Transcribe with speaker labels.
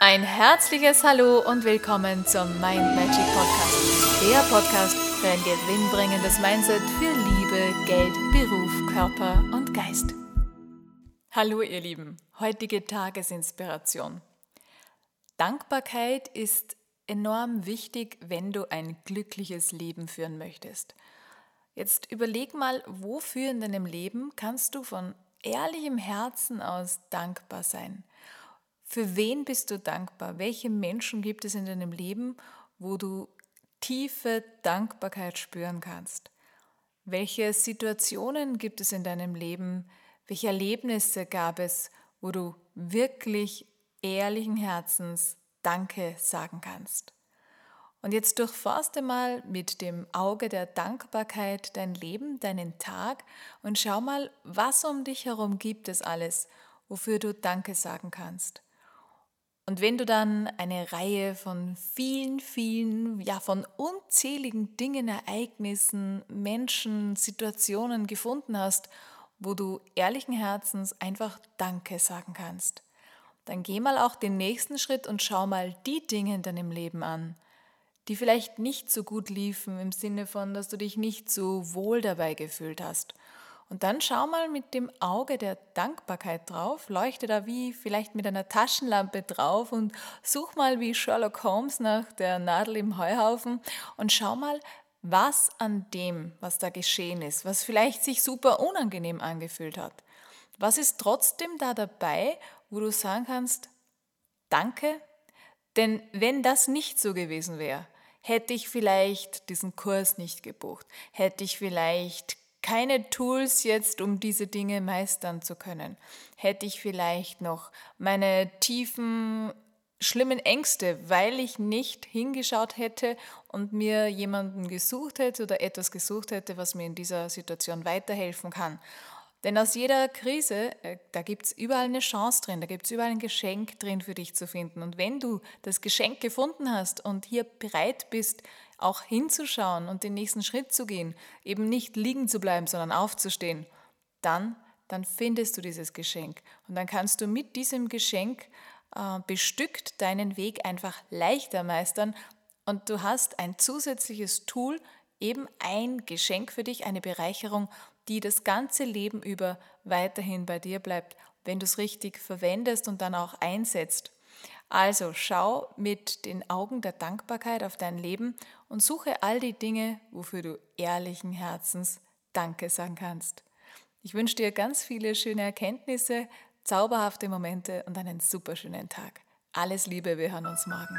Speaker 1: Ein herzliches Hallo und willkommen zum Mind Magic Podcast. Der Podcast für ein gewinnbringendes Mindset für Liebe, Geld, Beruf, Körper und Geist. Hallo ihr Lieben, heutige Tagesinspiration. Dankbarkeit ist enorm wichtig, wenn du ein glückliches Leben führen möchtest. Jetzt überleg mal, wofür in deinem Leben kannst du von ehrlichem Herzen aus dankbar sein? Für wen bist du dankbar? Welche Menschen gibt es in deinem Leben, wo du tiefe Dankbarkeit spüren kannst? Welche Situationen gibt es in deinem Leben? Welche Erlebnisse gab es, wo du wirklich ehrlichen Herzens Danke sagen kannst? Und jetzt durchforste mal mit dem Auge der Dankbarkeit dein Leben, deinen Tag und schau mal, was um dich herum gibt es alles, wofür du Danke sagen kannst. Und wenn du dann eine Reihe von vielen, vielen, ja von unzähligen Dingen, Ereignissen, Menschen, Situationen gefunden hast, wo du ehrlichen Herzens einfach Danke sagen kannst, dann geh mal auch den nächsten Schritt und schau mal die Dinge in deinem Leben an, die vielleicht nicht so gut liefen im Sinne von, dass du dich nicht so wohl dabei gefühlt hast und dann schau mal mit dem Auge der Dankbarkeit drauf, leuchte da wie vielleicht mit einer Taschenlampe drauf und such mal wie Sherlock Holmes nach der Nadel im Heuhaufen und schau mal, was an dem, was da geschehen ist, was vielleicht sich super unangenehm angefühlt hat, was ist trotzdem da dabei, wo du sagen kannst, danke, denn wenn das nicht so gewesen wäre, hätte ich vielleicht diesen Kurs nicht gebucht, hätte ich vielleicht keine Tools jetzt, um diese Dinge meistern zu können. Hätte ich vielleicht noch meine tiefen, schlimmen Ängste, weil ich nicht hingeschaut hätte und mir jemanden gesucht hätte oder etwas gesucht hätte, was mir in dieser Situation weiterhelfen kann. Denn aus jeder Krise, äh, da gibt es überall eine Chance drin, da gibt es überall ein Geschenk drin für dich zu finden. Und wenn du das Geschenk gefunden hast und hier bereit bist, auch hinzuschauen und den nächsten Schritt zu gehen, eben nicht liegen zu bleiben, sondern aufzustehen, dann, dann findest du dieses Geschenk. Und dann kannst du mit diesem Geschenk äh, bestückt deinen Weg einfach leichter meistern und du hast ein zusätzliches Tool, eben ein Geschenk für dich, eine Bereicherung, die das ganze Leben über weiterhin bei dir bleibt, wenn du es richtig verwendest und dann auch einsetzt. Also schau mit den Augen der Dankbarkeit auf dein Leben und suche all die Dinge, wofür du ehrlichen Herzens Danke sagen kannst. Ich wünsche dir ganz viele schöne Erkenntnisse, zauberhafte Momente und einen super schönen Tag. Alles Liebe, wir hören uns morgen.